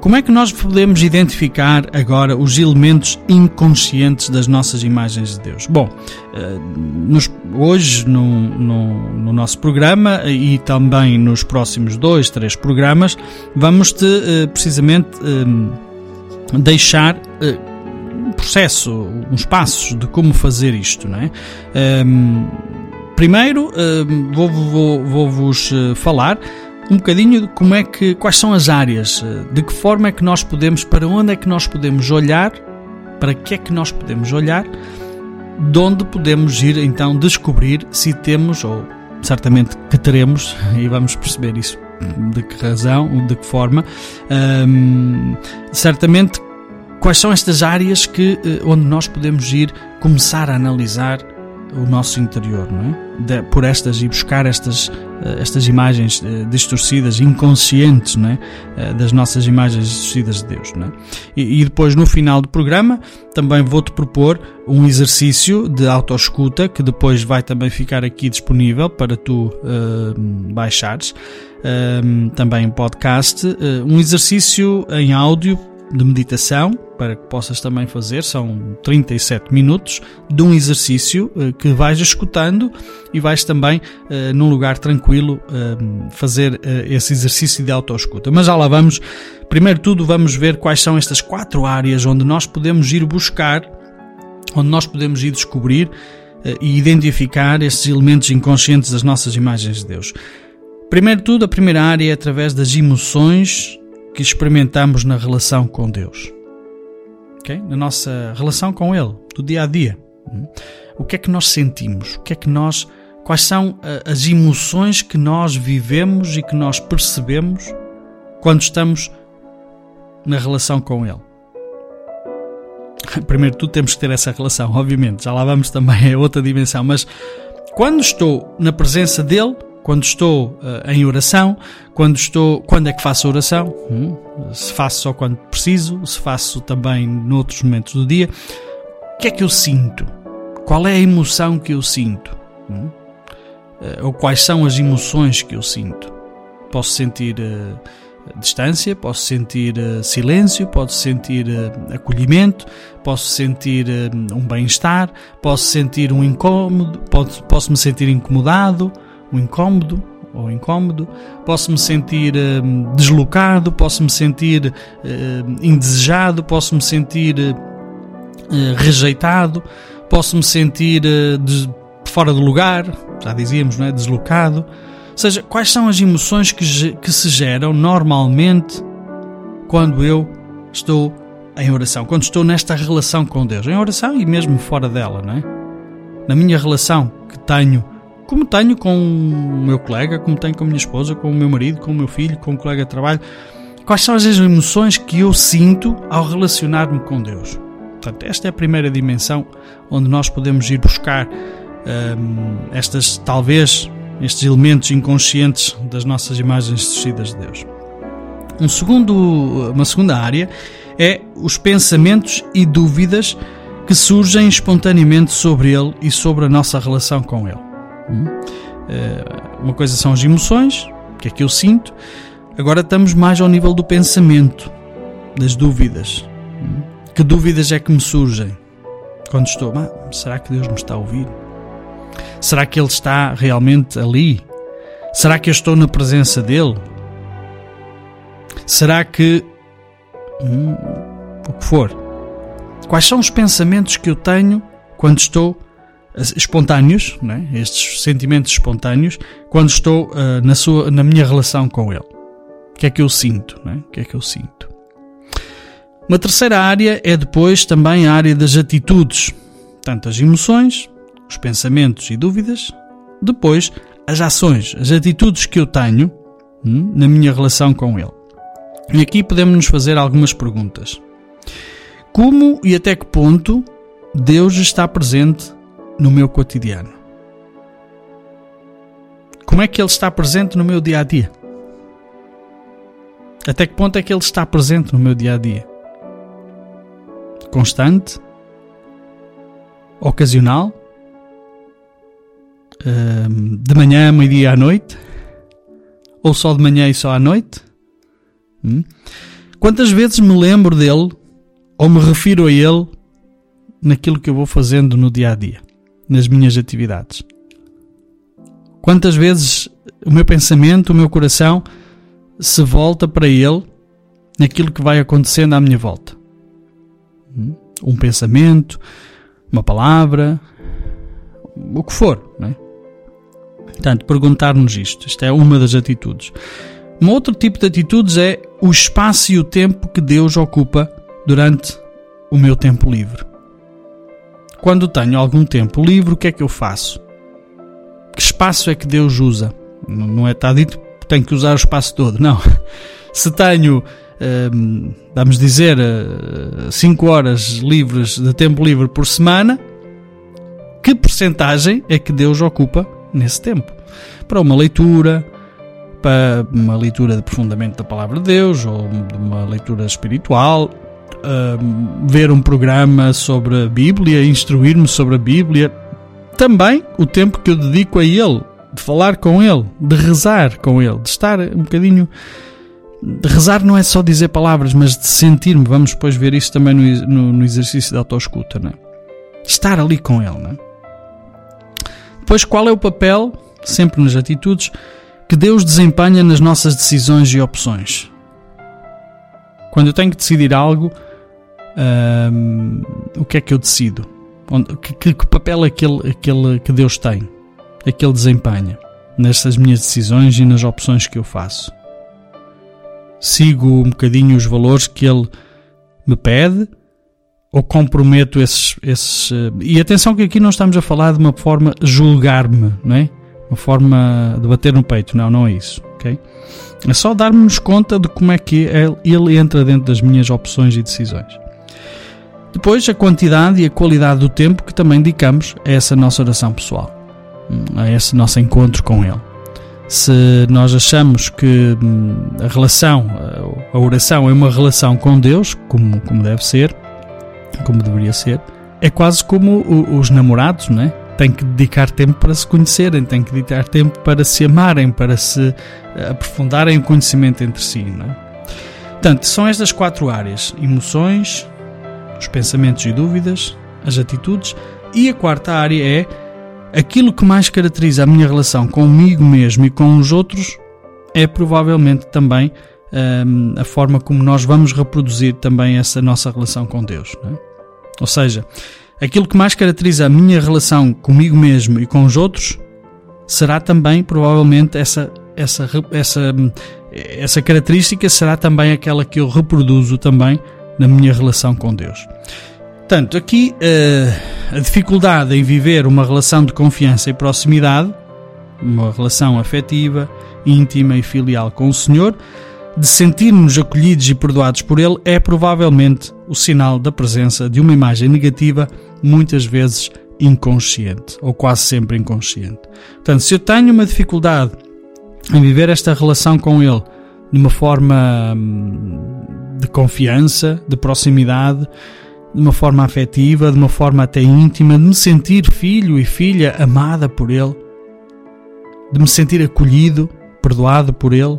Como é que nós podemos identificar agora os elementos inconscientes das nossas imagens de Deus? Bom, eh, nos- hoje no, no- no nosso programa e também nos próximos dois, três programas, vamos-te eh, precisamente eh, deixar um processo, uns passos de como fazer isto, não é? Primeiro, ehm, vou- vou- vou-vos falar um bocadinho de como é que, quais são as áreas, eh, de que forma é que nós podemos, para onde é que nós podemos olhar, para que é que nós podemos olhar, de onde podemos ir então descobrir se temos, ou certamente que teremos, e vamos perceber isso de que razão, de que forma, hum, certamente quais são estas áreas que, eh, onde nós podemos ir começar a analisar o nosso interior, não é? De- por estas e buscar estas, eh, estas imagens eh, distorcidas, inconscientes, não é? Eh, Das nossas imagens distorcidas de Deus, não é? E, e depois no final do programa também vou-te propor um exercício de autoescuta que depois vai também ficar aqui disponível para tu eh, baixares, eh, também podcast, eh, um exercício em áudio de meditação para que possas também fazer, são 37 minutos de um exercício eh, que vais escutando e vais também eh, num lugar tranquilo eh, fazer esse exercício de autoescuta. Mas já lá vamos. Primeiro tudo vamos ver quais são estas quatro áreas onde nós podemos ir buscar, onde nós podemos ir descobrir e identificar estes elementos inconscientes das nossas imagens de Deus. Primeiro tudo, a primeira área é através das emoções que experimentamos na relação com Deus. Okay? Na nossa relação com Ele, do dia a dia. Hum? O que é que nós sentimos? O que é que nós. Quais são uh, as emoções que nós vivemos e que nós percebemos quando estamos na relação com Ele? Primeiro tudo, temos que ter essa relação, obviamente. Já lá vamos também a outra dimensão. Mas quando estou na presença dele, quando estou uh, em oração, quando estou, quando é que faço oração? Hum, se faço só quando preciso, se faço também noutros momentos do dia. O que é que eu sinto? Qual é a emoção que eu sinto? Hum? Uh, ou quais são as emoções que eu sinto? Posso sentir uh, distância, posso sentir silêncio, posso sentir acolhimento, posso sentir um bem-estar, posso sentir um incômodo, posso, posso me sentir incomodado o incômodo ou incômodo, posso me sentir uh, deslocado, posso me sentir uh, indesejado, posso me sentir uh, rejeitado, posso me sentir de, fora do lugar, já dizíamos, não é? deslocado. Ou seja, quais são as emoções que, que se geram normalmente quando eu estou em oração, quando estou nesta relação com Deus, em oração e mesmo fora dela, não é? Na minha relação que tenho como tenho com o meu colega, como tenho com a minha esposa, com o meu marido, com o meu filho, com o colega de trabalho. Quais são as emoções que eu sinto ao relacionar-me com Deus? Portanto, esta é a primeira dimensão onde nós podemos ir buscar hum, estas, talvez, estes elementos inconscientes das nossas imagens descidas de Deus. Um segundo, uma segunda área é os pensamentos e dúvidas que surgem espontaneamente sobre Ele e sobre a nossa relação com Ele. Hum? Eh, uma coisa são as emoções, o que é que eu sinto. Agora estamos mais ao nível do pensamento, das dúvidas. Hum? Que dúvidas é que me surgem quando estou? Ah, será que Deus me está a ouvir? Será que Ele está realmente ali? Será que eu estou na presença dele? Será que. Hum, o que for. Quais são os pensamentos que eu tenho quando estou espontâneos, né? estes sentimentos espontâneos, quando estou uh, na, sua, na minha relação com Ele. O que é que eu sinto? Né? O que é que eu sinto? Uma terceira área é depois também a área das atitudes, tanto as emoções, os pensamentos e dúvidas, depois as ações, as atitudes que eu tenho hum, na minha relação com Ele. E aqui podemos nos fazer algumas perguntas. Como e até que ponto Deus está presente no meu cotidiano? Como é que ele está presente no meu dia a dia? Até que ponto é que ele está presente no meu dia a dia? Constante? Ocasional? de manhã, meio-dia à noite? Ou só de manhã e só à noite? Hum? Quantas vezes me lembro dele ou me refiro a ele naquilo que eu vou fazendo no dia a dia? Nas minhas atividades. Quantas vezes o meu pensamento, o meu coração se volta para Ele naquilo que vai acontecendo à minha volta? Hum? Um pensamento, uma palavra, o que for, não é? Portanto, perguntar-nos isto. Isto é uma das atitudes. Um outro tipo de atitudes é o espaço e o tempo que Deus ocupa durante o meu tempo livre. Quando tenho algum tempo livre, o que é que eu faço? Que espaço é que Deus usa? Não é está dito que tenho que usar o espaço todo, não. Se tenho, hum, vamos dizer, 5 eh, horas livres de tempo livre por semana, que porcentagem é que Deus ocupa nesse tempo? Para uma leitura, para uma leitura de aprofundamento da palavra de Deus, ou de uma leitura espiritual, uh, ver um programa sobre a Bíblia, instruir-me sobre a Bíblia. Também o tempo que eu dedico a Ele, de falar com Ele, de rezar com Ele, de estar um bocadinho. De rezar não é só dizer palavras, mas de sentir-me. Vamos depois ver isso também no, no, no exercício de autoescuta, não é? Estar ali com Ele, não é? Depois, qual é o papel, sempre nas atitudes, que Deus desempenha nas nossas decisões e opções? Quando eu tenho que decidir algo, o que é que eu decido? Onde, que, que, papel aquele, aquele que Deus tem? É que Ele desempenha? nestas minhas decisões e nas opções que eu faço? Sigo um bocadinho os valores que ele me pede ou comprometo esses, esses. eh, E atenção que aqui não estamos a falar de uma forma julgar-me, não é? Uma forma de bater no peito. Não, não é isso, ok? É só darmos conta de como é que ele entra dentro das minhas opções e decisões. Depois, a quantidade e a qualidade do tempo que também dedicamos a essa nossa oração pessoal, a esse nosso encontro com Ele. Se nós achamos que hum, a relação, a oração é uma relação com Deus, como, como deve ser, como deveria ser, é quase como os namorados, não é? Têm que dedicar tempo para se conhecerem, têm que dedicar tempo para se amarem, para se eh, aprofundarem o conhecimento entre si, não é? Portanto, são estas quatro áreas: emoções, os pensamentos e dúvidas, as atitudes, e a quarta área é aquilo que mais caracteriza a minha relação comigo mesmo e com os outros é provavelmente também hum, a forma como nós vamos reproduzir também essa nossa relação com Deus. é? Ou seja, aquilo que mais caracteriza a minha relação comigo mesmo e com os outros será também provavelmente essa essa essa hum, essa característica será também aquela que eu reproduzo também na minha relação com Deus. Portanto, aqui eh, a dificuldade em viver uma relação de confiança e proximidade, uma relação afetiva, íntima e filial com o Senhor, de sentirmos acolhidos e perdoados por Ele, é provavelmente o sinal da presença de uma imagem negativa, muitas vezes inconsciente, ou quase sempre inconsciente. Portanto, se eu tenho uma dificuldade em viver esta relação com Ele de uma forma hum, de confiança, de proximidade, de uma forma afetiva, de uma forma até íntima, de me sentir filho e filha amada por Ele, de me sentir acolhido, perdoado por Ele.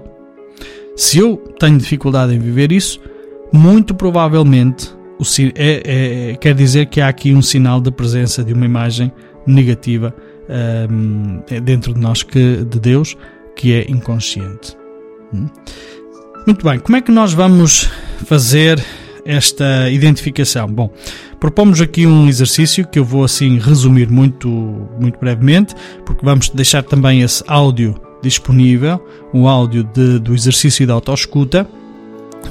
Se eu tenho dificuldade em viver isso, muito provavelmente é, é- quer dizer que há aqui um sinal de presença de uma imagem negativa hum, dentro de nós, que, de Deus, que é inconsciente. Hum? Muito bem, como é que nós vamos fazer esta identificação? Bom, propomos aqui um exercício que eu vou assim resumir muito, muito brevemente, porque vamos deixar também esse áudio disponível, um áudio de- do exercício da autoescuta,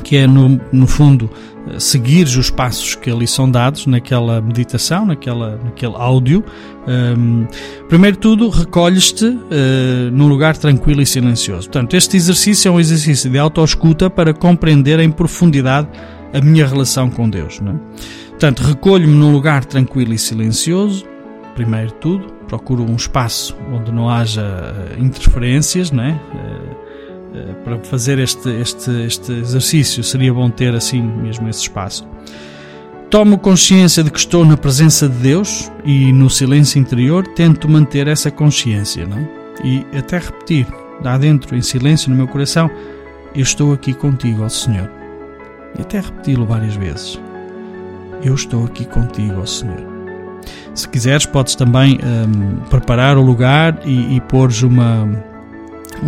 que é no, no fundo eh, seguir os passos que ali são dados naquela meditação, naquela, naquele áudio. Hum, primeiro tudo, recolhes-te eh, num lugar tranquilo e silencioso. Portanto, este exercício é um exercício de autoescuta para compreender em profundidade a minha relação com Deus. Não é? Portanto, recolho-me num lugar tranquilo e silencioso, primeiro tudo, procuro um espaço onde não haja eh, interferências, não é? Eh, para fazer este, este, este exercício seria bom ter assim mesmo esse espaço. Tomo consciência de que estou na presença de Deus e no silêncio interior tento manter essa consciência, não é? E até repetir, lá dentro, em silêncio no meu coração, eu estou aqui contigo, ó Senhor. E até repeti-lo várias vezes. Eu estou aqui contigo, ó Senhor. Se quiseres, podes também hum, preparar o lugar e, e pôres uma, um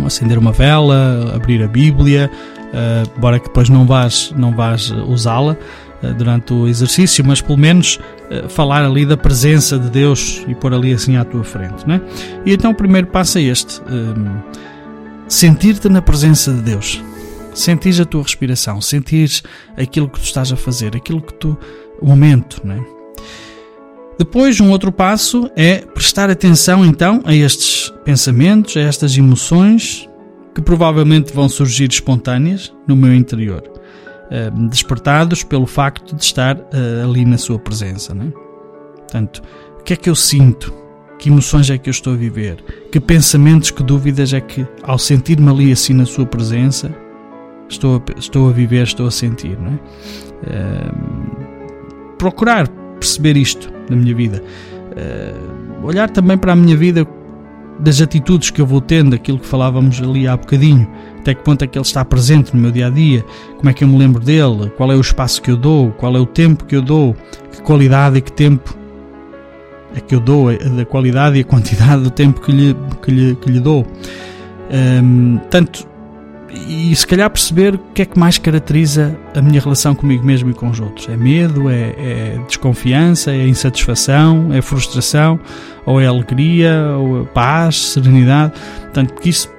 acender uma vela, abrir a Bíblia, uh, embora que depois não vás, não vás usá-la uh, durante o exercício, mas pelo menos uh, falar ali da presença de Deus e pôr ali assim à tua frente. Né? E então o primeiro passo é este: sentir-te na presença de Deus. Sentires a tua respiração, sentires aquilo que tu estás a fazer, aquilo que tu. o momento, não é? Depois, um outro passo é prestar atenção então a estes pensamentos, a estas emoções que provavelmente vão surgir espontâneas no meu interior, eh, despertados pelo facto de estar eh, ali na sua presença. Não é? Portanto, o que é que eu sinto? Que emoções é que eu estou a viver? Que pensamentos, que dúvidas é que, ao sentir-me ali assim na sua presença, estou a, estou a viver, estou a sentir? Não é? Eh, procurar perceber isto na minha vida. Uh, olhar também para a minha vida das atitudes que eu vou tendo, aquilo que falávamos ali há bocadinho, até que ponto é que ele está presente no meu dia a dia, como é que eu me lembro dele, qual é o espaço que eu dou, qual é o tempo que eu dou, que qualidade e que tempo é que eu dou, a qualidade e a quantidade do tempo que lhe, que lhe, que lhe dou. Um, tanto e se calhar perceber o que é que mais caracteriza a minha relação comigo mesmo e com os outros. É medo, é, é desconfiança, é insatisfação, é frustração, ou é alegria, ou é paz, serenidade. Portanto, que isso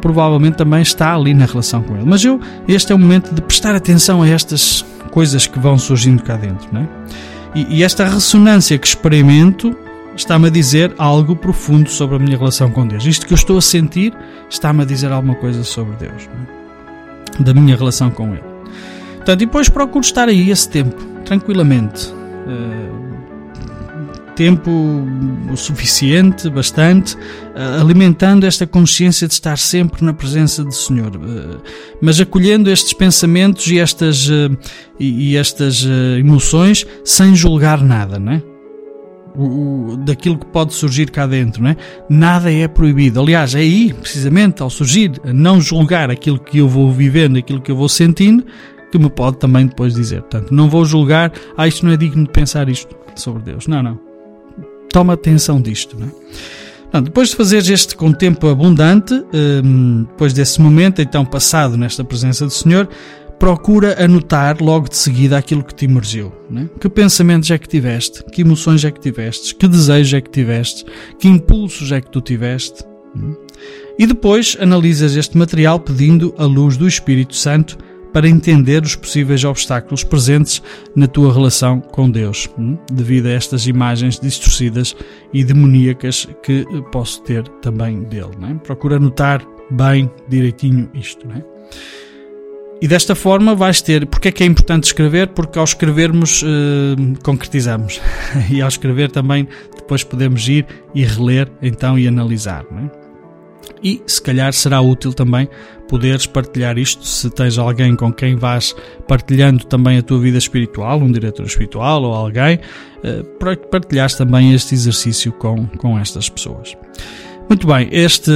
provavelmente também está ali na relação com ele. Mas eu, este é o momento de prestar atenção a estas coisas que vão surgindo cá dentro, não é? E, e esta ressonância que experimento está-me a dizer algo profundo sobre a minha relação com Deus. Isto que eu estou a sentir está-me a dizer alguma coisa sobre Deus, é? da minha relação com Ele. Portanto, depois procuro estar aí esse tempo, tranquilamente. Uh, tempo o suficiente, bastante, uh, alimentando esta consciência de estar sempre na presença do Senhor, uh, mas acolhendo estes pensamentos e estas, e, e, estas emoções sem julgar nada, não é? O, daquilo que pode surgir cá dentro, não é? Nada é proibido. Aliás, é aí, precisamente, ao surgir, não julgar aquilo que eu vou vivendo, aquilo que eu vou sentindo, que me pode também depois dizer. Portanto, não vou julgar, ah, isto não é digno de pensar isto sobre Deus. Não, não. Toma atenção disto, não é? Portanto, depois de fazeres este com tempo abundante, hum, depois desse momento então passado nesta presença do Senhor, procura anotar logo de seguida aquilo que te emergiu. Né? Que pensamentos é que tiveste? Que emoções é que tiveste? Que desejos é que tiveste? Que impulsos é que tu tiveste? Hum? E depois analisas este material pedindo a luz do Espírito Santo para entender os possíveis obstáculos presentes na tua relação com Deus, hum? devido a estas imagens distorcidas e demoníacas que posso ter também dele. Né? Procura anotar bem direitinho isto. Né? E desta forma vais ter. Porque é que é importante escrever? Porque ao escrevermos eh, concretizamos. e ao escrever também depois podemos ir e reler então e analisar. É? E se calhar será útil também poderes partilhar isto se tens alguém com quem vais partilhando também a tua vida espiritual, um diretor espiritual ou alguém, eh, para partilhares também este exercício com, com estas pessoas. Muito bem, este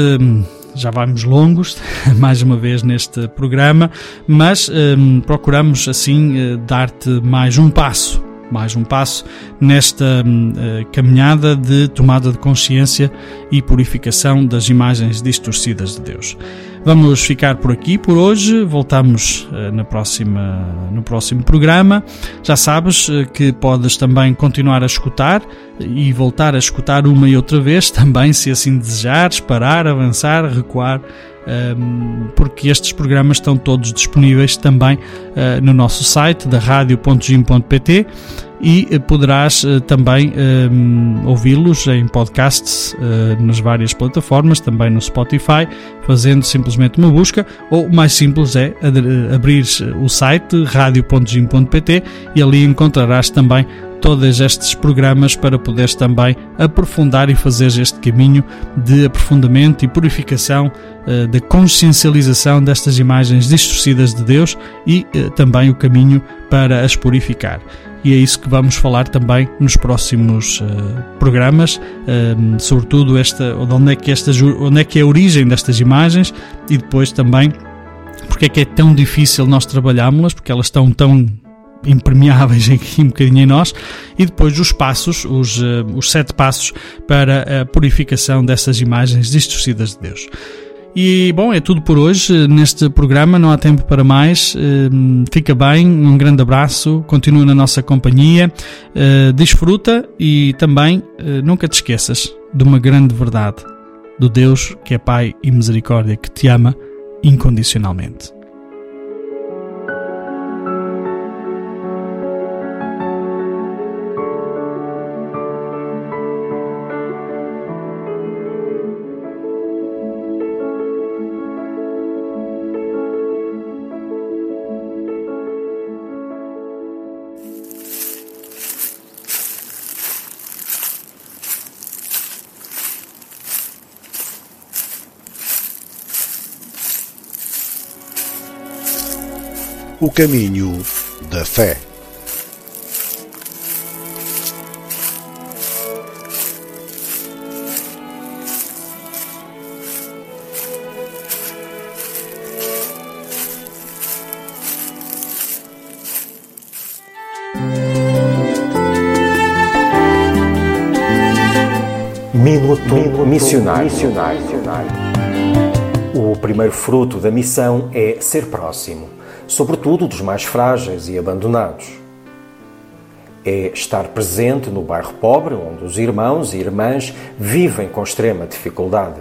já vamos longos, mais uma vez neste programa, mas um, procuramos assim eh, dar-te mais um passo, mais um passo nesta eh, caminhada de tomada de consciência e purificação das imagens distorcidas de Deus. Vamos ficar por aqui por hoje. Voltamos uh, na próxima, no próximo programa. Já sabes uh, que podes também continuar a escutar e voltar a escutar uma e outra vez, também se assim desejares, parar, avançar, recuar. Porque estes programas estão todos disponíveis também uh, no nosso site da radio.gim.pt e eh, poderás uh, também ouvi-los em podcasts uh, nas várias plataformas, também no Spotify, fazendo simplesmente uma busca, ou mais simples é abrir o site radio.gim.pt e ali encontrarás também todos estes programas para poderes também aprofundar e fazer este caminho de aprofundamento e purificação da consciencialização destas imagens distorcidas de Deus e uh, também o caminho para as purificar. E é isso que vamos falar também nos próximos uh, programas, uh, sobretudo esta, onde é, que estas, onde é que é a origem destas imagens e depois também porque é que é tão difícil nós trabalharmos-las, porque elas estão tão impermeáveis aqui um bocadinho em nós, e depois os passos, os, uh, os sete passos para a purificação dessas imagens distorcidas de Deus. E bom, é tudo por hoje neste programa, não há tempo para mais. Ehm, fica bem, um grande abraço, continua na nossa companhia, eh, desfruta e também eh, nunca te esqueças de uma grande verdade: do Deus que é Pai e Misericórdia, que te ama incondicionalmente. O caminho da fé. Minuto missionário. missionário. O primeiro fruto da missão é ser próximo, sobretudo dos mais frágeis e abandonados. É estar presente no bairro pobre onde os irmãos e irmãs vivem com extrema dificuldade.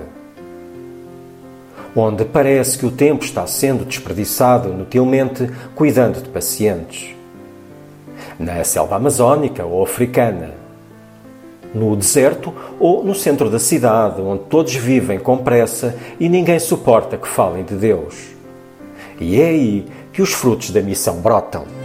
Onde parece que o tempo está sendo desperdiçado inutilmente cuidando de pacientes. Na selva amazónica ou africana, no deserto ou no centro da cidade, onde todos vivem com pressa e ninguém suporta que falem de Deus. E é aí que os frutos da missão brotam.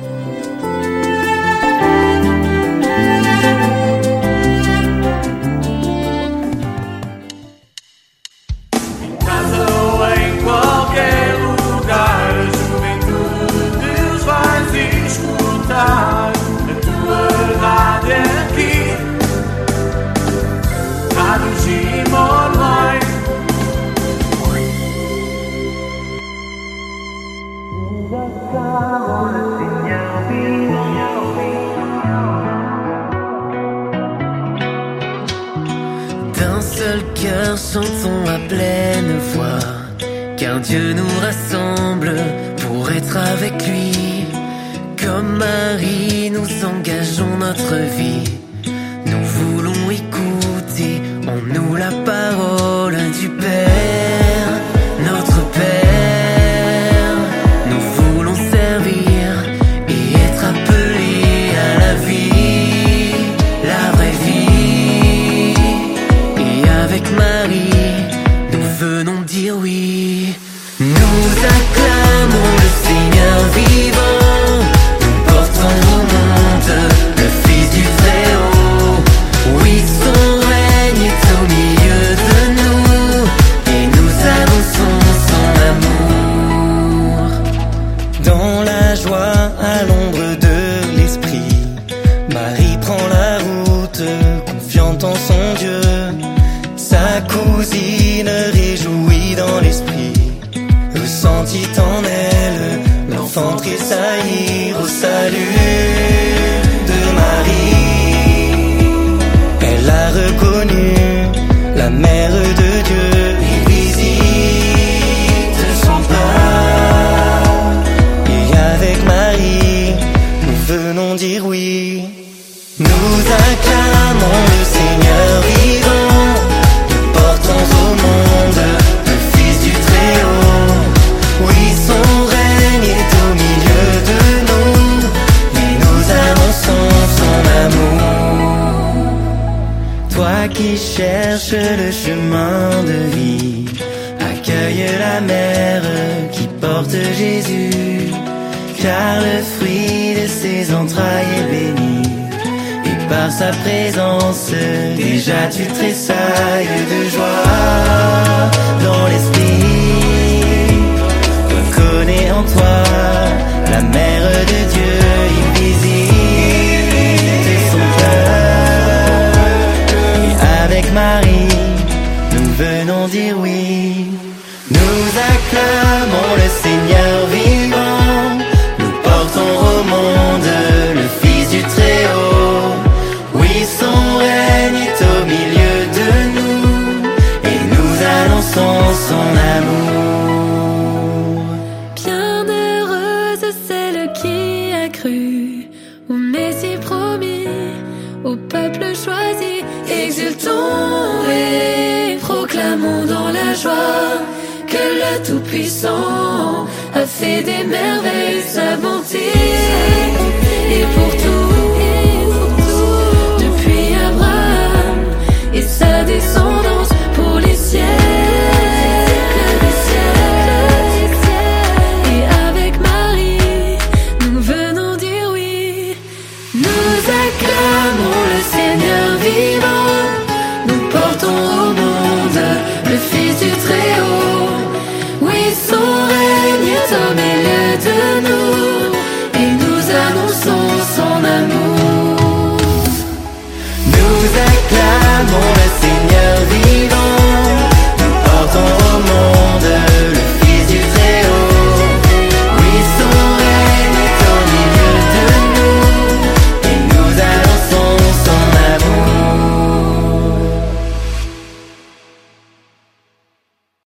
D'un seul cœur chantons à pleine voix, car Dieu nous rassemble pour être avec lui. Comme Marie, nous engageons notre vie. Nous voulons écouter en nous la car le fruit de ses entrailles est béni. Et par sa présence, déjà tu tressailles de joie dans l'esprit. Reconnais en toi la mère de Dieu, il visite son cœur. Avec Marie, nous venons dire oui. Nous acclamons le son amour. Bienheureuse celle qui a cru au Messie promis, au peuple choisi. Exultons et proclamons dans la joie que le Tout-Puissant a fait des merveilles